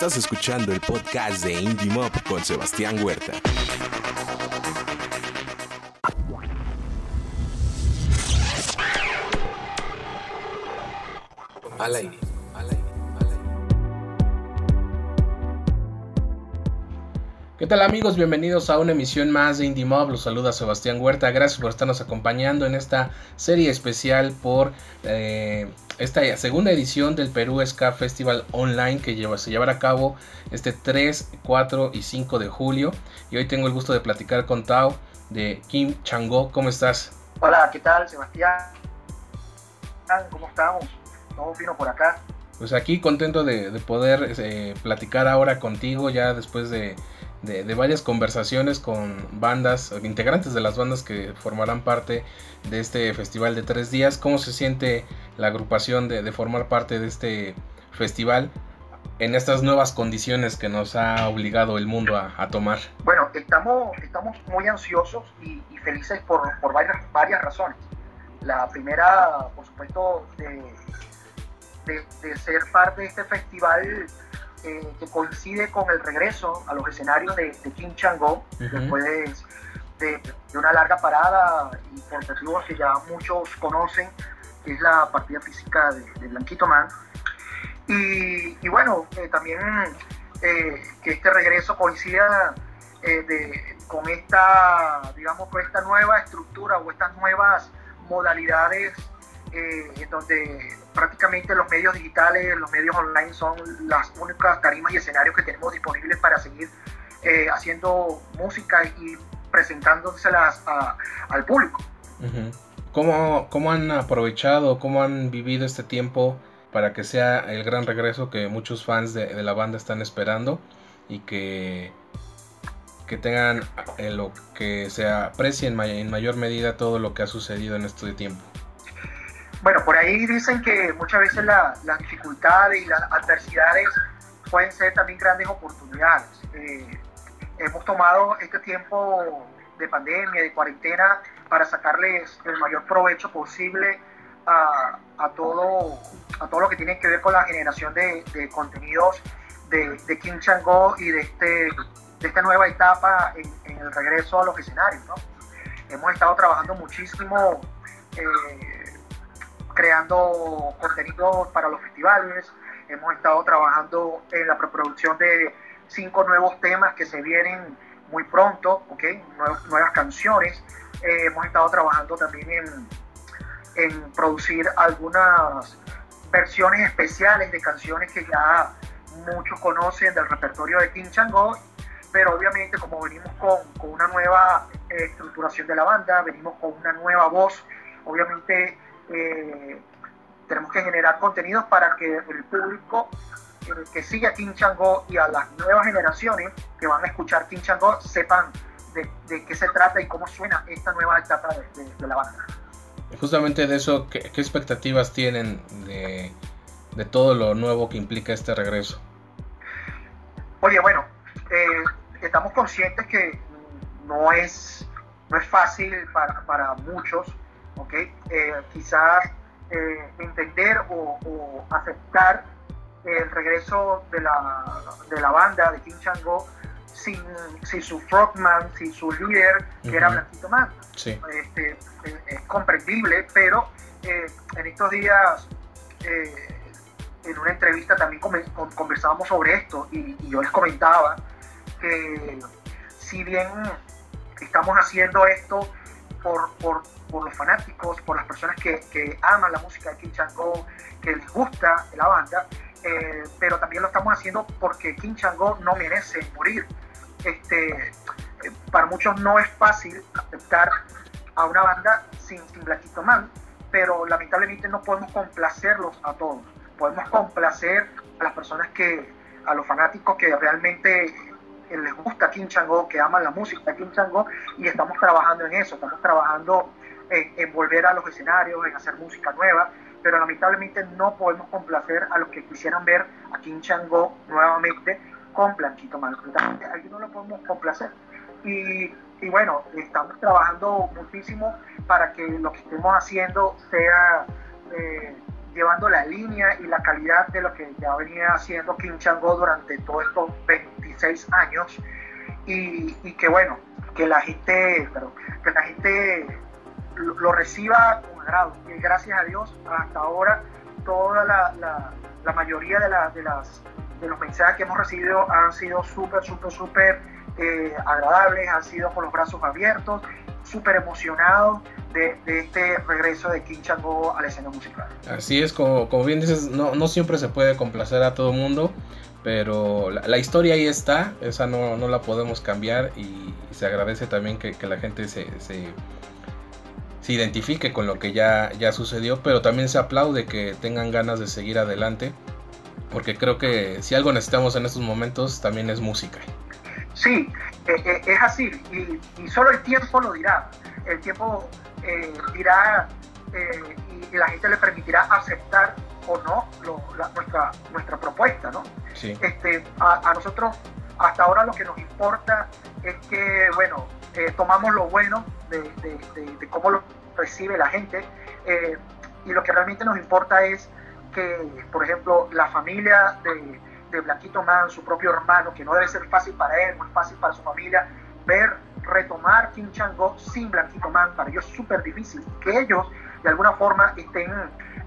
Estás escuchando el podcast de Indie Mob con Sebastián Huerta. Al. ¿Qué tal amigos? Bienvenidos a una emisión más de Indie Mob. Los saluda Sebastián Huerta. Gracias por estarnos acompañando en esta serie especial por eh, esta segunda edición del Perú Ska Festival Online que lleva, se llevará a cabo este 3, 4 y 5 de julio. Y hoy tengo el gusto de platicar con Tao de Kim Chango. ¿Cómo estás? Hola, ¿qué tal Sebastián? ¿Cómo estamos? Todo fino por acá. Pues aquí contento de, poder eh, platicar ahora contigo ya después de de, varias conversaciones con bandas, integrantes de las bandas que formarán parte de este festival de tres días. ¿Cómo se siente la agrupación de, formar parte de este festival en estas nuevas condiciones que nos ha obligado el mundo a, tomar? Bueno, estamos, estamos muy ansiosos y, felices por, varias, varias razones. La primera, por supuesto, de, de ser parte de este festival eh, que coincide con el regreso a los escenarios de, de Kim Chang-go, después de, una larga parada y por motivos que ya muchos conocen, que es la partida física de, Blanquito Man. Y, bueno, eh, también eh, que este regreso coincida con esta, digamos, con esta nueva estructura o estas nuevas modalidades eh, donde prácticamente los medios digitales, los medios online son las únicas tarimas y escenarios que tenemos disponibles para seguir eh, haciendo música y presentándoselas al público. ¿Cómo, ¿Cómo, han aprovechado, cómo han vivido este tiempo para que sea el gran regreso que muchos fans de, la banda están esperando y que, que tengan eh, lo que se aprecie en, en mayor medida todo lo que ha sucedido en este tiempo? Bueno, por ahí dicen que muchas veces las dificultades y las adversidades pueden ser también grandes oportunidades. Eh, hemos tomado este tiempo de pandemia, de cuarentena, para sacarles el mayor provecho posible a, todo, a todo lo que tiene que ver con la generación de, contenidos de, Kim Chang-go y de, este, de esta nueva etapa en, el regreso a los escenarios. Hemos estado trabajando muchísimo. Eh, creando contenido para los festivales, hemos estado trabajando en la preproducción de cinco nuevos temas que se vienen muy pronto, ¿okay? nuevas, canciones. Eh, hemos estado trabajando también en, en producir algunas versiones especiales de canciones que ya muchos conocen del repertorio de King Chango, pero obviamente como venimos con, con una nueva estructuración de la banda, venimos con una nueva voz, obviamente eh, tenemos que generar contenidos para que el público eh, que sigue a Kim Chango y a las nuevas generaciones que van a escuchar Kim Chango sepan de, qué se trata y cómo suena esta nueva etapa de, la banda. Justamente de eso, ¿qué, expectativas tienen de, todo lo nuevo que implica este regreso? Oye, bueno, eh, estamos conscientes que no es, no es fácil para, para muchos eh, quizás eh, entender o, aceptar el regreso de la, de la banda de King Chango sin, sin, su frontman, sin su líder, que era Blanquito Man. Este, eh, es comprendible, pero en estos días, en una entrevista también conversábamos sobre esto y, y yo les comentaba que si bien estamos haciendo esto por, por, por los fanáticos, por las personas que, que aman la música de Kim Chang-go, que les gusta la banda, eh, pero también lo estamos haciendo porque Kim Chang-go no merece morir. Este, eh, para muchos no es fácil aceptar a una banda sin, sin Blackito Man, pero lamentablemente no podemos complacerlos a todos. Podemos complacer a las personas que, a los fanáticos que realmente les gusta Kim Chang-go, que aman la música de Kim Chang-go, y estamos trabajando en eso, estamos trabajando en, volver a los escenarios, en hacer música nueva, pero lamentablemente no podemos complacer a los que quisieran ver a Kim Chang-go nuevamente con Blanquito Man. Aquí no lo podemos complacer. Y, y, bueno, estamos trabajando muchísimo para que lo que estemos haciendo sea eh, llevando la línea y la calidad de lo que ya venía haciendo King Chango durante todos estos 26 años y, que bueno, que la gente, que la gente lo, reciba con agrado. Y gracias a Dios, hasta ahora, toda la, la, mayoría de, de, las, de los mensajes que hemos recibido han sido súper, súper, súper eh, agradables, han sido con los brazos abiertos, súper emocionados de, este regreso de King Chango a la escena musical. Así es, como, como bien dices, no, no siempre se puede complacer a todo el mundo pero la, historia ahí está, esa no, no, la podemos cambiar y se agradece también que, que la gente se, se, identifique con lo que ya, ya sucedió, pero también se aplaude que tengan ganas de seguir adelante, porque creo que si algo necesitamos en estos momentos también es música. Sí, eh, eh, es así, y, solo el tiempo lo dirá, el tiempo eh, dirá y la gente le permitirá aceptar o no nuestra, nuestra propuesta, ¿no? Este, a, nosotros hasta ahora lo que nos importa es que, bueno, eh, tomamos lo bueno de, cómo lo recibe la gente eh, y lo que realmente nos importa es que, por ejemplo, la familia de, de Blanquito Man, su propio hermano, que no debe ser fácil para él, muy fácil para su familia, ver retomar King Chango sin Blanquito Man, para ellos es súper difícil, que ellos de alguna forma estén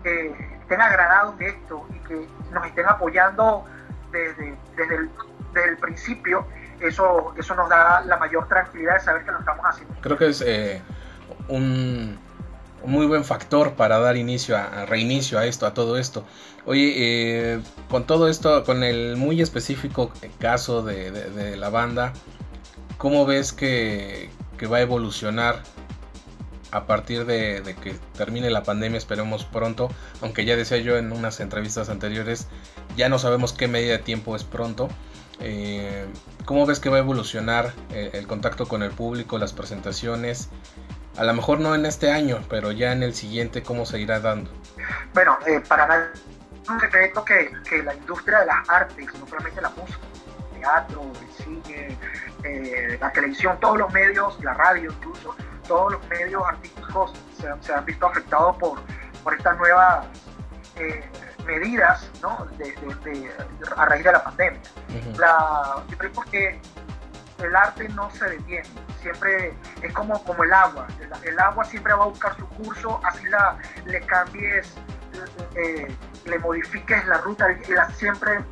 eh, estén agradados de esto y que nos estén apoyando desde, desde, el, principio, eso, eso nos da la mayor tranquilidad de saber que lo estamos haciendo. Creo que es eh, un, muy buen factor para dar inicio a, reinicio a esto, a todo esto. Oye, eh, con todo esto, con el muy específico caso de, la banda, ¿cómo ves que, que va a evolucionar a partir de, que termine la pandemia, esperemos pronto, aunque ya decía yo en unas entrevistas anteriores, ya no sabemos qué medida de tiempo es pronto. Eh, ¿Cómo ves que va a evolucionar eh, el, contacto con el público, las presentaciones? A lo mejor no en este año, pero ya en el siguiente, ¿cómo se irá dando? Bueno, eh, para nada, un secreto que, que, la industria de las artes, no solamente la música, el teatro, el cine, la televisión, todos los medios, la radio incluso, todos los medios artísticos se, han visto afectados por, por estas nuevas eh, medidas ¿no? a raíz de la pandemia. la, porque el arte no se detiene, siempre es como, como el agua, el, agua siempre va a buscar su curso, así la, le cambies, eh, le modifiques la ruta, siempre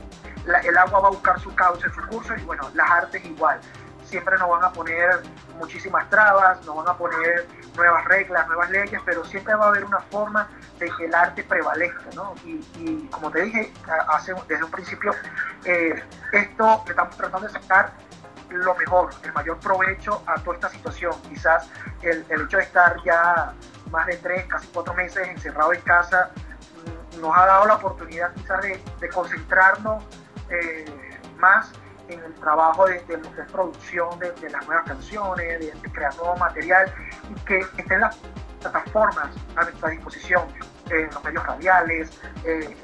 el agua va a buscar su cauce, su curso, y bueno, las artes igual siempre nos van a poner muchísimas trabas, nos van a poner nuevas reglas, nuevas leyes, pero siempre va a haber una forma de que el arte prevalezca, ¿no? Y, como te dije hace, desde un principio, eh, esto estamos tratando de sacar lo mejor, el mayor provecho a toda esta situación. Quizás el, hecho de estar ya más de tres, casi cuatro meses encerrado en casa, mm, nos ha dado la oportunidad quizás de, concentrarnos eh, más en el trabajo de, es producción de, las nuevas canciones, de, crear nuevo material y que estén las plataformas a nuestra disposición, en los medios radiales, eh,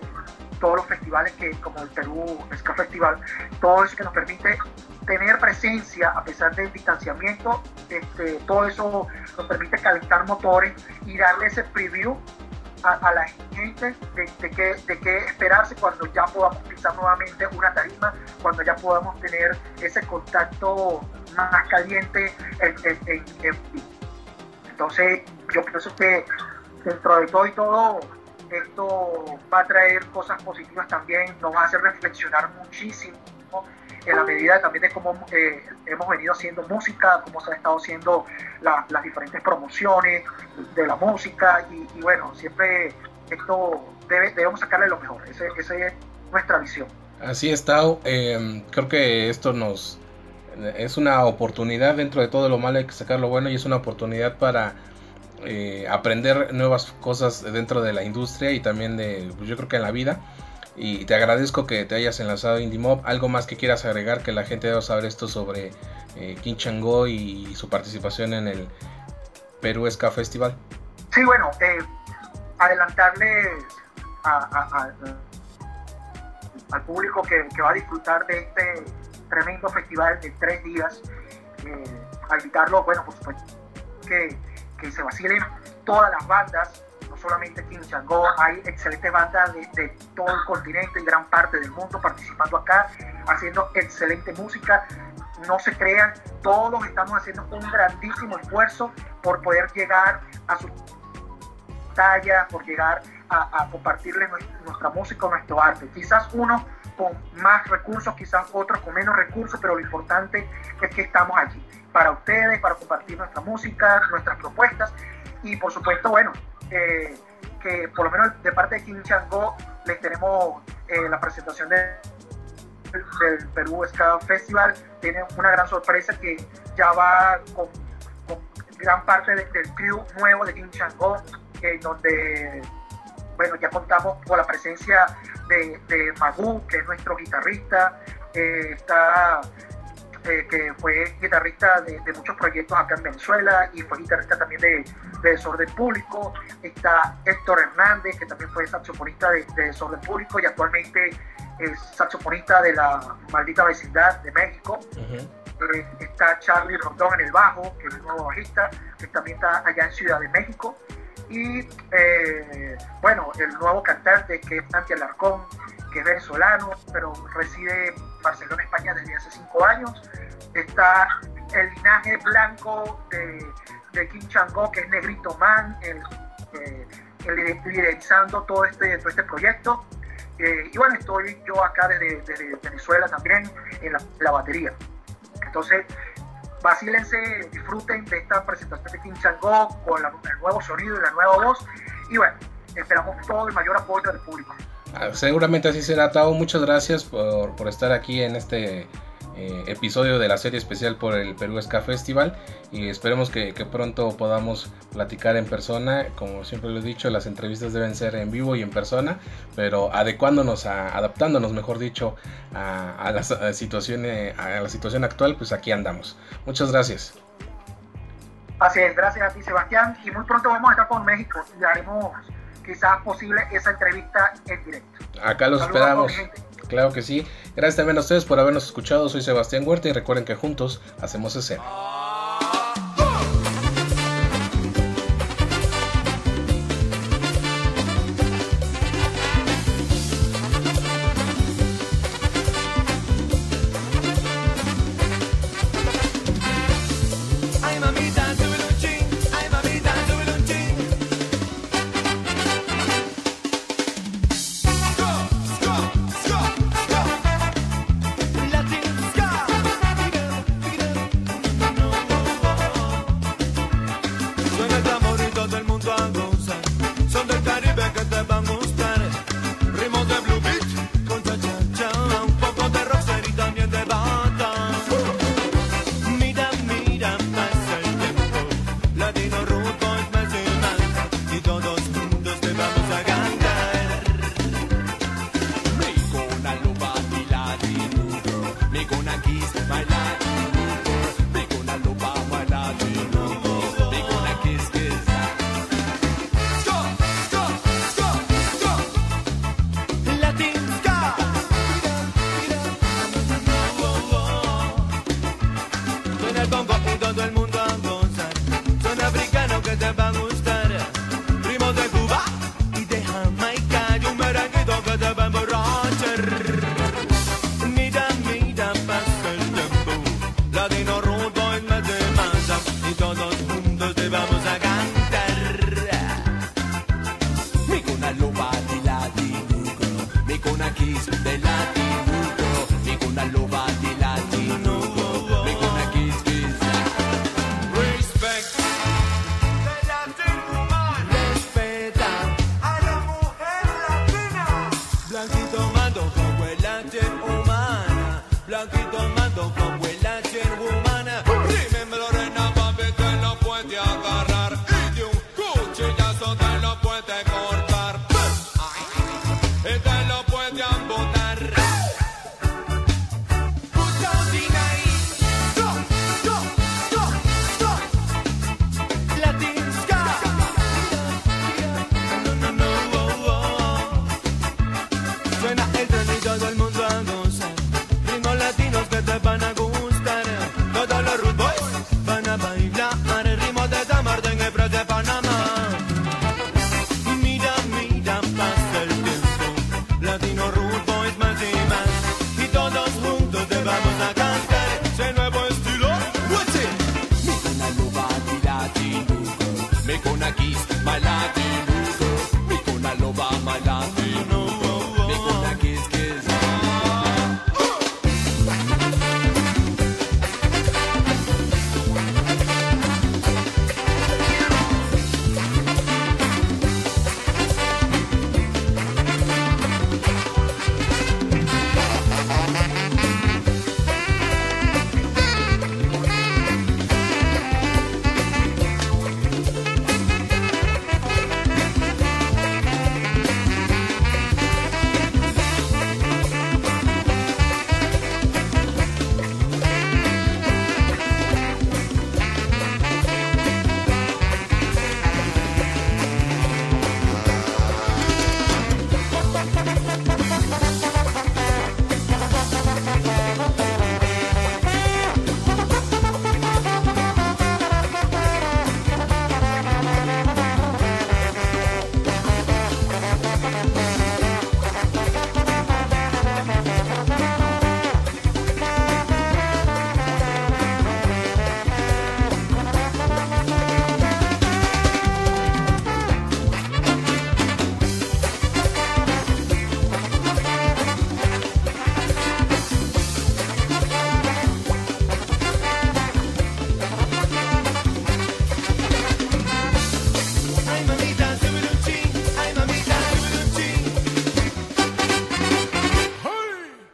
todos los festivales que como el Perú Ska Festival, todo eso que nos permite tener presencia a pesar del distanciamiento, este, todo eso nos permite calentar motores y darle ese preview a, la gente de, qué, de qué esperarse cuando ya podamos pisar nuevamente una tarima, cuando ya podamos tener ese contacto más caliente en, en, Entonces, yo pienso que dentro de todo y todo, esto va a traer cosas positivas también, nos va a hacer reflexionar muchísimo en la medida también de cómo eh, hemos venido haciendo música, cómo se han estado haciendo las diferentes promociones de la música y, bueno, siempre esto debemos sacarle lo mejor, esa es nuestra visión. Así está, eh, creo que esto nos es una oportunidad dentro de todo lo malo hay que sacar lo bueno y es una oportunidad para eh, aprender nuevas cosas dentro de la industria y también de pues, yo creo que en la vida y te agradezco que te hayas enlazado a IndieMob. ¿Algo más que quieras agregar que la gente deba saber esto sobre eh, King y su participación en el Perú Ska Festival? Sí, bueno, eh, adelantarles al público que, va a disfrutar de este tremendo festival de tres días. Eh, a invitarlo, bueno, por supuesto, que, que se vacilen todas las bandas solamente aquí en Changó, hay excelentes bandas de, de, todo el continente y gran parte del mundo participando acá, haciendo excelente música. No se crean, todos estamos haciendo un grandísimo esfuerzo por poder llegar a sus tallas, por llegar a, a compartirles nuestra, música, nuestro arte. Quizás uno con más recursos, quizás otros con menos recursos, pero lo importante es que estamos allí para ustedes, para compartir nuestra música, nuestras propuestas y por supuesto, bueno, que por lo menos de parte de King Chango les tenemos eh, la presentación de, del Perú Ska Festival, tiene una gran sorpresa que ya va con, gran parte de, del crew nuevo de King Chango, eh, donde bueno, ya contamos con la presencia de, de que es nuestro guitarrista, eh, está eh, que fue guitarrista de, de, muchos proyectos acá en Venezuela y fue guitarrista también de, de Desorden Público. Está Héctor Hernández, que también fue saxofonista de, de, Desorden Público y actualmente es saxofonista de la maldita vecindad de México. Uh -huh. eh, está Charlie Rondón en el bajo, que es un nuevo bajista, que también está allá en Ciudad de México. Y eh, bueno, el nuevo cantante que es Santi Alarcón, que es venezolano, pero reside en Barcelona, España desde hace cinco años. Está el linaje blanco de, de Kim Chango, que es Negrito Man, el, eh, liderizando todo este, todo este proyecto. Eh, y bueno, estoy yo acá desde, desde Venezuela también en la, la, batería. Entonces, vacílense, disfruten de esta presentación de Kim Chango con el nuevo sonido y la nueva voz. Y bueno, esperamos todo el mayor apoyo del público. Ah, seguramente así será, Tao. Muchas gracias por, por estar aquí en este eh, episodio de la serie especial por el Perú Ska Festival. Y esperemos que, que, pronto podamos platicar en persona. Como siempre lo he dicho, las entrevistas deben ser en vivo y en persona, pero adecuándonos, a, adaptándonos, mejor dicho, a, a, la, a, situación, a la situación actual, pues aquí andamos. Muchas gracias. Así es, gracias a ti, Sebastián. Y muy pronto vamos a estar con México y haremos quizás posible esa entrevista en directo. Acá los Saludos esperamos. Claro que sí. Gracias también a ustedes por habernos escuchado. Soy Sebastián Huerta y recuerden que juntos hacemos escena.